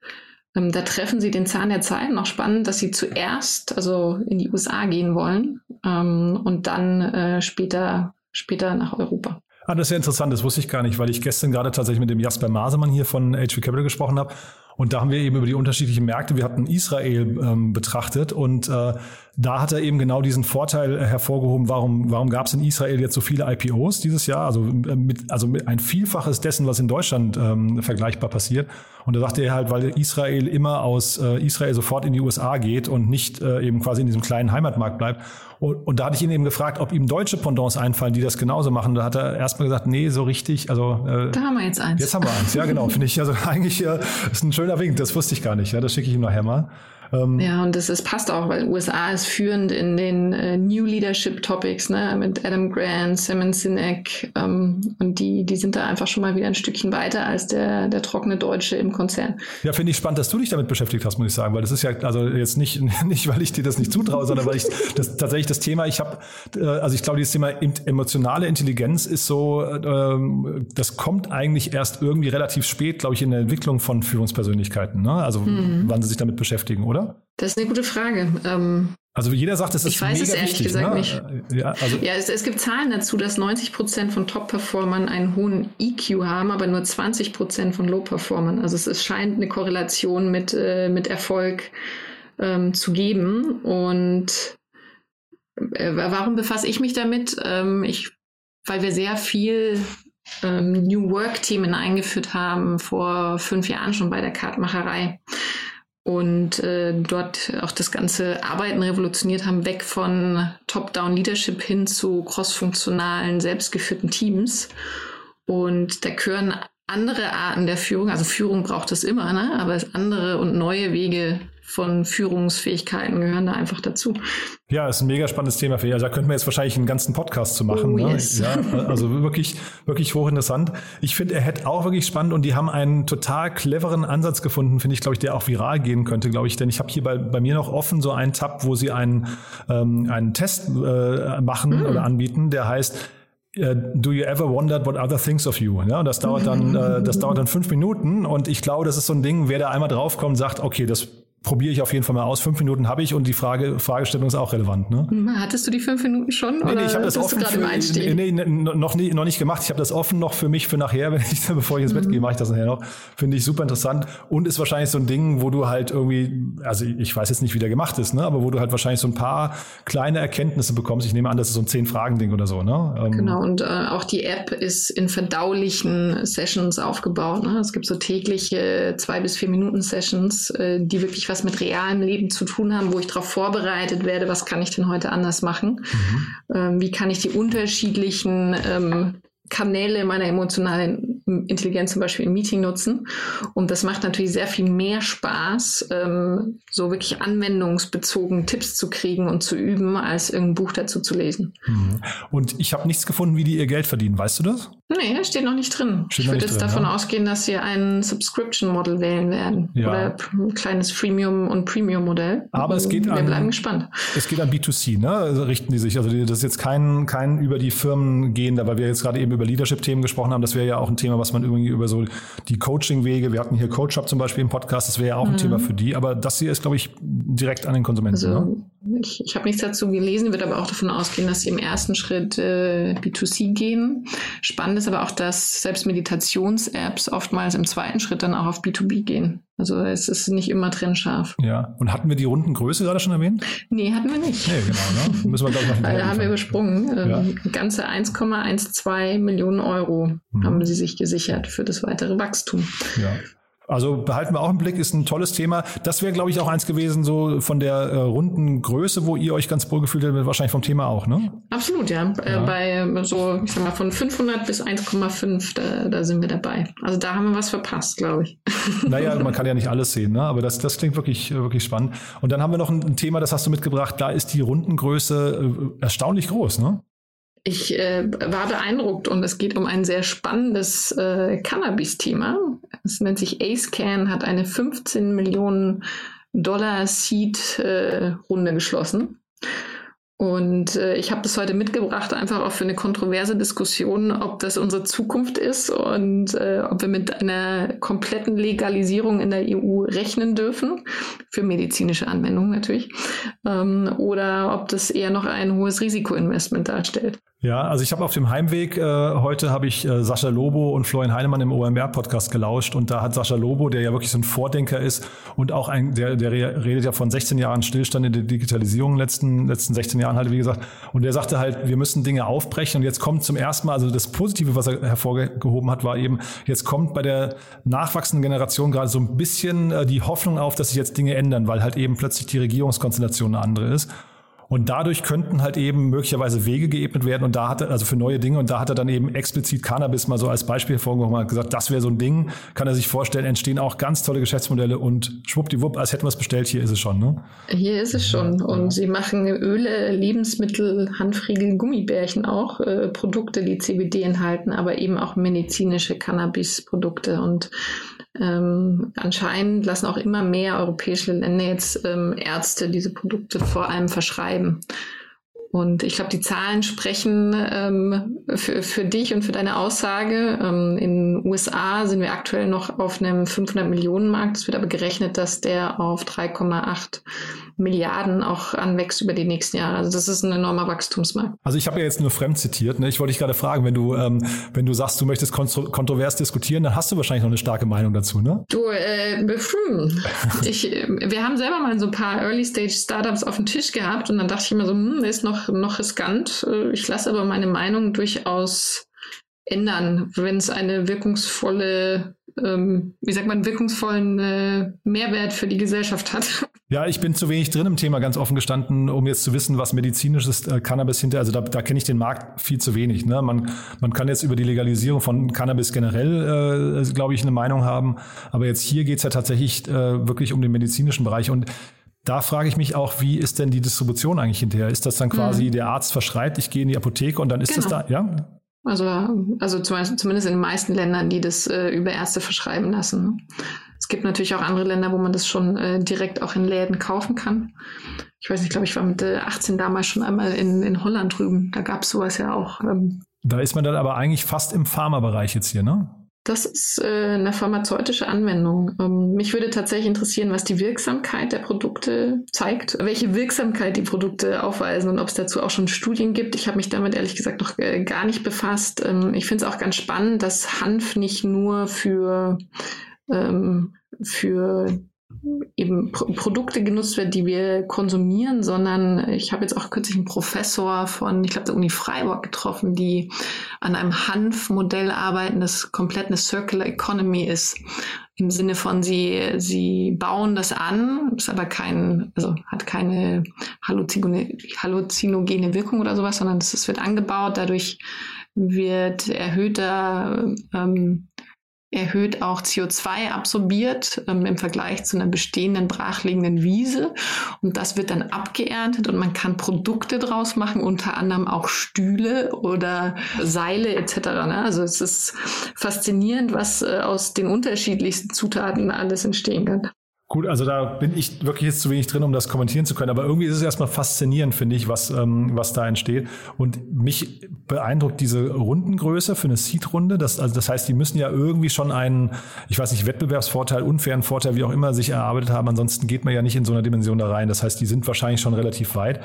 [SPEAKER 5] da treffen sie den Zahn der Zeit. Noch spannend, dass sie zuerst also in die USA gehen wollen ähm, und dann äh, später, später nach Europa.
[SPEAKER 1] Ah, das ist ja interessant, das wusste ich gar nicht, weil ich gestern gerade tatsächlich mit dem Jasper Masemann hier von HV Capital gesprochen habe. Und da haben wir eben über die unterschiedlichen Märkte, wir hatten Israel ähm, betrachtet und äh, da hat er eben genau diesen Vorteil hervorgehoben, warum, warum gab es in Israel jetzt so viele IPOs dieses Jahr, also, äh, mit, also mit ein Vielfaches dessen, was in Deutschland ähm, vergleichbar passiert. Und da sagte er halt, weil Israel immer aus äh, Israel sofort in die USA geht und nicht äh, eben quasi in diesem kleinen Heimatmarkt bleibt. Und, und da hatte ich ihn eben gefragt, ob ihm deutsche Pendants einfallen, die das genauso machen. Da hat er erstmal gesagt, nee, so richtig. Also
[SPEAKER 5] äh, da haben wir jetzt eins.
[SPEAKER 1] Jetzt haben wir eins, ja genau. Finde ich also eigentlich äh, ist ein schöner Wink. Das wusste ich gar nicht. Ja, das schicke ich ihm nachher mal.
[SPEAKER 5] Ähm, ja, und das ist, passt auch, weil USA ist führend in den äh, New Leadership Topics, ne, mit Adam Grant, Simon Sinek, ähm, und die, die sind da einfach schon mal wieder ein Stückchen weiter als der, der trockene Deutsche im Konzern.
[SPEAKER 1] Ja, finde ich spannend, dass du dich damit beschäftigt hast, muss ich sagen, weil das ist ja, also jetzt nicht, nicht weil ich dir das nicht zutraue, sondern weil ich das tatsächlich das Thema, ich habe, äh, also ich glaube, dieses Thema emotionale Intelligenz ist so, äh, das kommt eigentlich erst irgendwie relativ spät, glaube ich, in der Entwicklung von Führungspersönlichkeiten, ne? Also mhm. wann sie sich damit beschäftigen, oder?
[SPEAKER 5] Das ist eine gute Frage. Ähm,
[SPEAKER 1] also jeder sagt, es ist
[SPEAKER 5] ich weiß
[SPEAKER 1] mega
[SPEAKER 5] es ehrlich
[SPEAKER 1] wichtig,
[SPEAKER 5] gesagt
[SPEAKER 1] ne?
[SPEAKER 5] nicht. Ja, also ja es, es, gibt Zahlen dazu, dass 90 Prozent von Top-Performern einen hohen EQ haben, aber nur 20 Prozent von Low-Performern. Also es, es, scheint eine Korrelation mit, äh, mit Erfolg ähm, zu geben. Und äh, warum befasse ich mich damit? Ähm, ich, weil wir sehr viel ähm, New Work-Themen eingeführt haben vor fünf Jahren schon bei der Kartmacherei und äh, dort auch das ganze Arbeiten revolutioniert haben, weg von Top-Down-Leadership hin zu crossfunktionalen, selbstgeführten Teams. Und da gehören andere Arten der Führung, also Führung braucht es immer, ne? aber es andere und neue Wege von Führungsfähigkeiten gehören da einfach dazu.
[SPEAKER 1] Ja, ist ein mega spannendes Thema für dich. Also da könnten wir jetzt wahrscheinlich einen ganzen Podcast zu machen.
[SPEAKER 5] Oh,
[SPEAKER 1] ne?
[SPEAKER 5] yes.
[SPEAKER 1] ja, also wirklich, wirklich hochinteressant. Ich finde, er hätte auch wirklich spannend und die haben einen total cleveren Ansatz gefunden, finde ich, glaube ich, der auch viral gehen könnte, glaube ich. Denn ich habe hier bei, bei mir noch offen so einen Tab, wo sie einen, ähm, einen Test äh, machen mm. oder anbieten, der heißt, Uh, do you ever wondered what other thinks of you? Ja, und das dauert dann, äh, das dauert dann fünf Minuten und ich glaube, das ist so ein Ding, wer da einmal draufkommt, sagt, okay, das probiere ich auf jeden Fall mal aus. Fünf Minuten habe ich und die Frage, Fragestellung ist auch relevant. Ne?
[SPEAKER 5] Hattest du die fünf Minuten schon?
[SPEAKER 1] Nee, nee ich habe das offen für, nee, noch, nie, noch nicht gemacht. Ich habe das offen noch für mich für nachher, wenn ich bevor ich ins Bett mhm. gehe, mache ich das nachher noch. Finde ich super interessant und ist wahrscheinlich so ein Ding, wo du halt irgendwie, also ich weiß jetzt nicht, wie der gemacht ist, ne, aber wo du halt wahrscheinlich so ein paar kleine Erkenntnisse bekommst. Ich nehme an, das ist so ein zehn Fragen Ding oder so. Ne?
[SPEAKER 5] Ähm, genau und äh, auch die App ist in verdaulichen Sessions aufgebaut. Ne? Es gibt so tägliche zwei bis vier Minuten Sessions, äh, die wirklich was mit realem Leben zu tun haben, wo ich darauf vorbereitet werde, was kann ich denn heute anders machen? Mhm. Ähm, wie kann ich die unterschiedlichen ähm, Kanäle meiner emotionalen Intelligenz zum Beispiel im Meeting nutzen. Und das macht natürlich sehr viel mehr Spaß, ähm, so wirklich anwendungsbezogen Tipps zu kriegen und zu üben, als irgendein Buch dazu zu lesen.
[SPEAKER 1] Mhm. Und ich habe nichts gefunden, wie die ihr Geld verdienen. Weißt du das?
[SPEAKER 5] Nee, steht noch nicht drin. Steht ich würde jetzt drin, davon ja? ausgehen, dass sie ein Subscription-Model wählen werden. Ja. Oder ein kleines Freemium- und Premium-Modell.
[SPEAKER 1] Aber es geht
[SPEAKER 5] Wir
[SPEAKER 1] an,
[SPEAKER 5] bleiben gespannt.
[SPEAKER 1] Es geht an B2C, ne? Also richten die sich. Also das ist jetzt kein, kein über die Firmen gehen, weil wir jetzt gerade eben über Leadership-Themen gesprochen haben. Das wäre ja auch ein Thema, was man irgendwie über so die Coaching-Wege, wir hatten hier Coach Up zum Beispiel im Podcast, das wäre ja auch ein mhm. Thema für die. Aber das hier ist, glaube ich, direkt an den Konsumenten. Also,
[SPEAKER 5] ne? Ich, ich habe nichts dazu gelesen, würde aber auch davon ausgehen, dass sie im ersten Schritt äh, B2C gehen. Spannend ist aber auch, dass selbst Meditations-Apps oftmals im zweiten Schritt dann auch auf B2B gehen. Also es ist nicht immer trennscharf.
[SPEAKER 1] Ja, und hatten wir die Rundengröße gerade schon erwähnt?
[SPEAKER 5] Nee, hatten wir nicht.
[SPEAKER 1] Nee, genau. Ne? Müssen wir, glaube ich,
[SPEAKER 5] noch Da haben wir übersprungen. Ähm, ja. Ganze 1,12 Millionen Euro mhm. haben sie sich gesichert für das weitere Wachstum.
[SPEAKER 1] Ja. Also behalten wir auch im Blick, ist ein tolles Thema. Das wäre, glaube ich, auch eins gewesen, so von der äh, runden Größe, wo ihr euch ganz wohl gefühlt habt, wahrscheinlich vom Thema auch, ne?
[SPEAKER 5] Absolut, ja. Äh, ja. bei so, ich sag mal, von 500 bis 1,5, da, da sind wir dabei. Also da haben wir was verpasst, glaube ich.
[SPEAKER 1] Naja, man kann ja nicht alles sehen, ne? aber das, das klingt wirklich, wirklich spannend. Und dann haben wir noch ein, ein Thema, das hast du mitgebracht, da ist die Rundengröße äh, erstaunlich groß, ne?
[SPEAKER 5] Ich äh, war beeindruckt und es geht um ein sehr spannendes äh, Cannabis-Thema. Es nennt sich AceCan, hat eine 15 Millionen Dollar Seed-Runde äh, geschlossen. Und äh, ich habe das heute mitgebracht, einfach auch für eine kontroverse Diskussion, ob das unsere Zukunft ist und äh, ob wir mit einer kompletten Legalisierung in der EU rechnen dürfen, für medizinische Anwendungen natürlich, ähm, oder ob das eher noch ein hohes Risikoinvestment darstellt.
[SPEAKER 1] Ja, also ich habe auf dem Heimweg äh, heute habe ich äh, Sascha Lobo und Florian Heinemann im OMR Podcast gelauscht und da hat Sascha Lobo, der ja wirklich so ein Vordenker ist und auch ein der der redet ja von 16 Jahren Stillstand in der Digitalisierung letzten letzten 16 Jahren halt wie gesagt und der sagte halt, wir müssen Dinge aufbrechen und jetzt kommt zum ersten Mal also das Positive, was er hervorgehoben hat, war eben jetzt kommt bei der nachwachsenden Generation gerade so ein bisschen äh, die Hoffnung auf, dass sich jetzt Dinge ändern, weil halt eben plötzlich die Regierungskonstellation eine andere ist. Und dadurch könnten halt eben möglicherweise Wege geebnet werden und da hat er, also für neue Dinge, und da hat er dann eben explizit Cannabis mal so als Beispiel hervorgehoben und gesagt, das wäre so ein Ding, kann er sich vorstellen, entstehen auch ganz tolle Geschäftsmodelle und schwuppdiwupp, als hätten wir es bestellt, hier ist es schon, ne?
[SPEAKER 5] Hier ist es schon. Und ja. sie machen Öle, Lebensmittel, Handfriegel, Gummibärchen auch, äh, Produkte, die CBD enthalten, aber eben auch medizinische Cannabis-Produkte und ähm, anscheinend lassen auch immer mehr europäische Länder jetzt ähm, Ärzte diese Produkte vor allem verschreiben. Und ich glaube, die Zahlen sprechen ähm, für, für dich und für deine Aussage. Ähm, in den USA sind wir aktuell noch auf einem 500 Millionen Markt. Es wird aber gerechnet, dass der auf 3,8 Milliarden auch anwächst über die nächsten Jahre. Also das ist ein enormer Wachstumsmarkt.
[SPEAKER 1] Also ich habe ja jetzt nur fremd zitiert. Ne? Ich wollte dich gerade fragen, wenn du, ähm, wenn du sagst, du möchtest kontrovers diskutieren, dann hast du wahrscheinlich noch eine starke Meinung dazu, ne?
[SPEAKER 5] Du, äh, hm, ich, wir haben selber mal so ein paar Early-Stage-Startups auf dem Tisch gehabt und dann dachte ich immer so, hm, ist noch, noch riskant. Äh, ich lasse aber meine Meinung durchaus ändern, wenn es eine wirkungsvolle ähm, wie sagt man, wirkungsvollen äh, Mehrwert für die Gesellschaft hat.
[SPEAKER 1] Ja, ich bin zu wenig drin im Thema, ganz offen gestanden, um jetzt zu wissen, was medizinisches äh, Cannabis hinter, also da, da kenne ich den Markt viel zu wenig. Ne? Man, man kann jetzt über die Legalisierung von Cannabis generell, äh, glaube ich, eine Meinung haben, aber jetzt hier geht's ja tatsächlich äh, wirklich um den medizinischen Bereich und da frage ich mich auch, wie ist denn die Distribution eigentlich hinterher? Ist das dann quasi, mhm. der Arzt verschreibt, ich gehe in die Apotheke und dann ist genau. das da, ja?
[SPEAKER 5] Also, also zumindest in den meisten Ländern, die das äh, über Ärzte verschreiben lassen. Es gibt natürlich auch andere Länder, wo man das schon äh, direkt auch in Läden kaufen kann. Ich weiß nicht, ich glaube, ich war mit äh, 18 damals schon einmal in, in Holland drüben. Da gab es sowas ja auch. Ähm.
[SPEAKER 1] Da ist man dann aber eigentlich fast im Pharmabereich jetzt hier, ne?
[SPEAKER 5] Das ist äh, eine pharmazeutische Anwendung. Ähm, mich würde tatsächlich interessieren, was die Wirksamkeit der Produkte zeigt, welche Wirksamkeit die Produkte aufweisen und ob es dazu auch schon Studien gibt. Ich habe mich damit ehrlich gesagt noch äh, gar nicht befasst. Ähm, ich finde es auch ganz spannend, dass Hanf nicht nur für ähm, für eben Pro Produkte genutzt wird, die wir konsumieren, sondern ich habe jetzt auch kürzlich einen Professor von, ich glaube, der Uni Freiburg getroffen, die an einem Hanf-Modell arbeiten, das komplett eine Circular Economy ist. Im Sinne von, sie, sie bauen das an, ist aber kein, also hat keine halluzinogene, halluzinogene Wirkung oder sowas, sondern es wird angebaut, dadurch wird erhöhter ähm, erhöht auch CO2 absorbiert ähm, im Vergleich zu einer bestehenden brachliegenden Wiese. Und das wird dann abgeerntet und man kann Produkte draus machen, unter anderem auch Stühle oder Seile etc. Ne? Also es ist faszinierend, was äh, aus den unterschiedlichsten Zutaten alles entstehen kann.
[SPEAKER 1] Gut, also da bin ich wirklich jetzt zu wenig drin, um das kommentieren zu können. Aber irgendwie ist es erstmal faszinierend, finde ich, was, ähm, was da entsteht. Und mich beeindruckt diese Rundengröße für eine Seed-Runde. Das, also das heißt, die müssen ja irgendwie schon einen, ich weiß nicht, Wettbewerbsvorteil, unfairen Vorteil, wie auch immer, sich erarbeitet haben. Ansonsten geht man ja nicht in so einer Dimension da rein. Das heißt, die sind wahrscheinlich schon relativ weit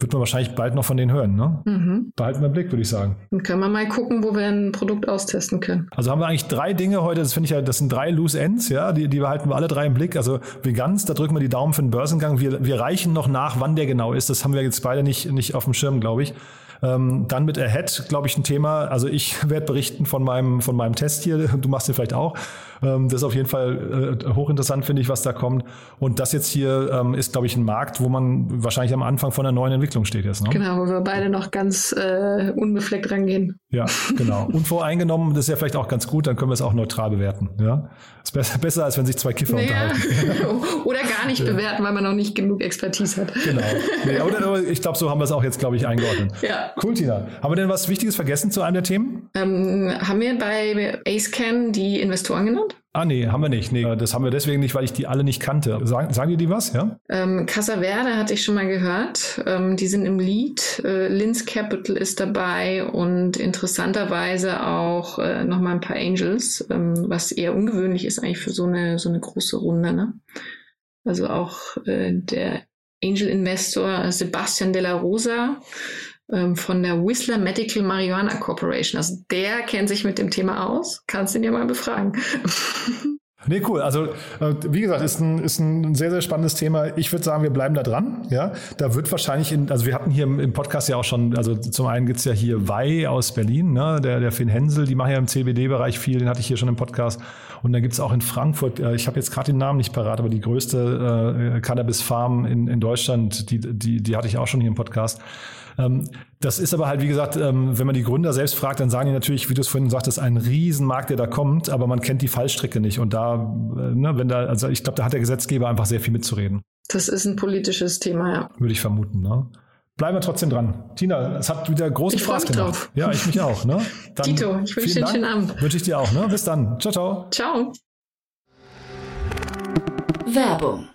[SPEAKER 1] wird man wahrscheinlich bald noch von denen hören. Ne? Mhm. Behalten wir im Blick, würde ich sagen.
[SPEAKER 5] Dann können wir mal gucken, wo wir ein Produkt austesten können.
[SPEAKER 1] Also haben wir eigentlich drei Dinge heute, das finde ich ja, das sind drei Loose Ends, ja, die, die behalten wir alle drei im Blick. Also Veganz, da drücken wir die Daumen für den Börsengang. Wir, wir reichen noch nach, wann der genau ist. Das haben wir jetzt beide nicht, nicht auf dem Schirm, glaube ich. Ähm, dann mit Ahead, glaube ich, ein Thema. Also ich werde berichten von meinem, von meinem Test hier. Du machst den vielleicht auch. Ähm, das ist auf jeden Fall äh, hochinteressant, finde ich, was da kommt. Und das jetzt hier ähm, ist, glaube ich, ein Markt, wo man wahrscheinlich am Anfang von einer neuen Entwicklung steht jetzt. Ne?
[SPEAKER 5] Genau, wo wir beide noch ganz äh, unbefleckt rangehen.
[SPEAKER 1] Ja, genau. Unvoreingenommen, das ist ja vielleicht auch ganz gut, dann können wir es auch neutral bewerten. Ja, ist besser, besser als wenn sich zwei Kiffer naja.
[SPEAKER 5] unterhalten. oder gar nicht ja. bewerten, weil man noch nicht genug Expertise hat.
[SPEAKER 1] Genau. Nee, aber ich glaube, so haben wir es auch jetzt, glaube ich, eingeordnet. Ja. Cool, Tina. Haben wir denn was Wichtiges vergessen zu einem der Themen?
[SPEAKER 5] Ähm, haben wir bei AceCan die Investoren genannt?
[SPEAKER 1] Ah, nee, haben wir nicht. Nee, das haben wir deswegen nicht, weil ich die alle nicht kannte. Sagen, sagen dir die was, ja?
[SPEAKER 5] Ähm, Casa Verde hatte ich schon mal gehört. Ähm, die sind im Lead. Äh, Linz Capital ist dabei und interessanterweise auch äh, nochmal ein paar Angels, ähm, was eher ungewöhnlich ist eigentlich für so eine, so eine große Runde. Ne? Also auch äh, der Angel Investor Sebastian de la Rosa ähm, von der Whistler Medical Marijuana Corporation. Also der kennt sich mit dem Thema aus. Kannst ihn ja mal befragen.
[SPEAKER 1] Nee, cool. Also, äh, wie gesagt, ist ein, ist ein sehr, sehr spannendes Thema. Ich würde sagen, wir bleiben da dran. Ja, da wird wahrscheinlich in, also wir hatten hier im, Podcast ja auch schon, also zum einen gibt's ja hier Wei aus Berlin, ne, der, der Finn Hensel, die machen ja im CBD-Bereich viel, den hatte ich hier schon im Podcast. Und dann gibt's auch in Frankfurt, äh, ich habe jetzt gerade den Namen nicht parat, aber die größte äh, Cannabis-Farm in, in Deutschland, die, die, die hatte ich auch schon hier im Podcast. Ähm, das ist aber halt, wie gesagt, ähm, wenn man die Gründer selbst fragt, dann sagen die natürlich, wie du es vorhin sagtest, ein Riesenmarkt, der da kommt, aber man kennt die Fallstricke nicht. Und da, äh, ne, wenn da, also ich glaube, da hat der Gesetzgeber einfach sehr viel mitzureden.
[SPEAKER 5] Das ist ein politisches Thema, ja.
[SPEAKER 1] Würde ich vermuten, ne? Bleiben wir trotzdem dran. Tina, es hat wieder großen ich Spaß gemacht. Drauf. Ja, ich mich auch. Ne?
[SPEAKER 5] Dann Tito, ich wünsche dir einen schönen Abend.
[SPEAKER 1] Wünsche ich dir auch. Ne? Bis dann. Ciao, ciao.
[SPEAKER 5] Ciao.
[SPEAKER 2] Werbung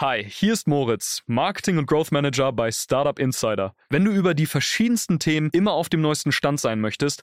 [SPEAKER 6] Hi, hier ist Moritz, Marketing und Growth Manager bei Startup Insider. Wenn du über die verschiedensten Themen immer auf dem neuesten Stand sein möchtest,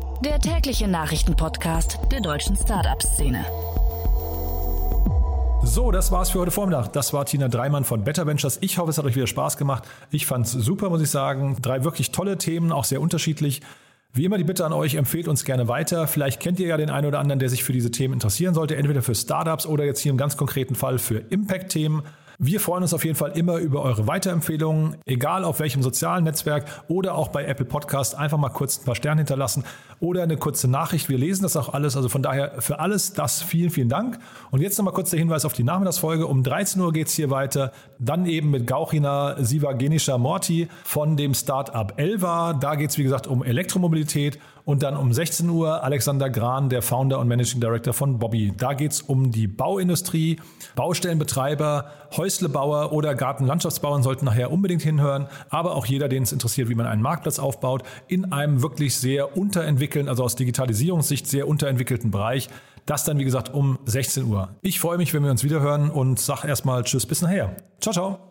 [SPEAKER 2] der tägliche Nachrichtenpodcast der deutschen Startup-Szene.
[SPEAKER 1] So, das war's für heute Vormittag. Das war Tina Dreimann von Better Ventures. Ich hoffe, es hat euch wieder Spaß gemacht. Ich fand's super, muss ich sagen. Drei wirklich tolle Themen, auch sehr unterschiedlich. Wie immer die Bitte an euch, empfehlt uns gerne weiter. Vielleicht kennt ihr ja den einen oder anderen, der sich für diese Themen interessieren sollte, entweder für Startups oder jetzt hier im ganz konkreten Fall für Impact-Themen. Wir freuen uns auf jeden Fall immer über eure Weiterempfehlungen, egal auf welchem sozialen Netzwerk oder auch bei Apple Podcast. Einfach mal kurz ein paar Sterne hinterlassen oder eine kurze Nachricht. Wir lesen das auch alles. Also von daher für alles das vielen, vielen Dank. Und jetzt nochmal kurz der Hinweis auf die Nachmittagsfolge. Um 13 Uhr geht es hier weiter. Dann eben mit Gauchina Sivagenisha Morti von dem Startup Elva. Da geht es, wie gesagt, um Elektromobilität. Und dann um 16 Uhr Alexander Gran, der Founder und Managing Director von Bobby. Da geht es um die Bauindustrie, Baustellenbetreiber, Häuslebauer oder Gartenlandschaftsbauern sollten nachher unbedingt hinhören. Aber auch jeder, den es interessiert, wie man einen Marktplatz aufbaut, in einem wirklich sehr unterentwickelten, also aus Digitalisierungssicht sehr unterentwickelten Bereich. Das dann, wie gesagt, um 16 Uhr. Ich freue mich, wenn wir uns wiederhören und sag erstmal Tschüss, bis nachher. Ciao, ciao.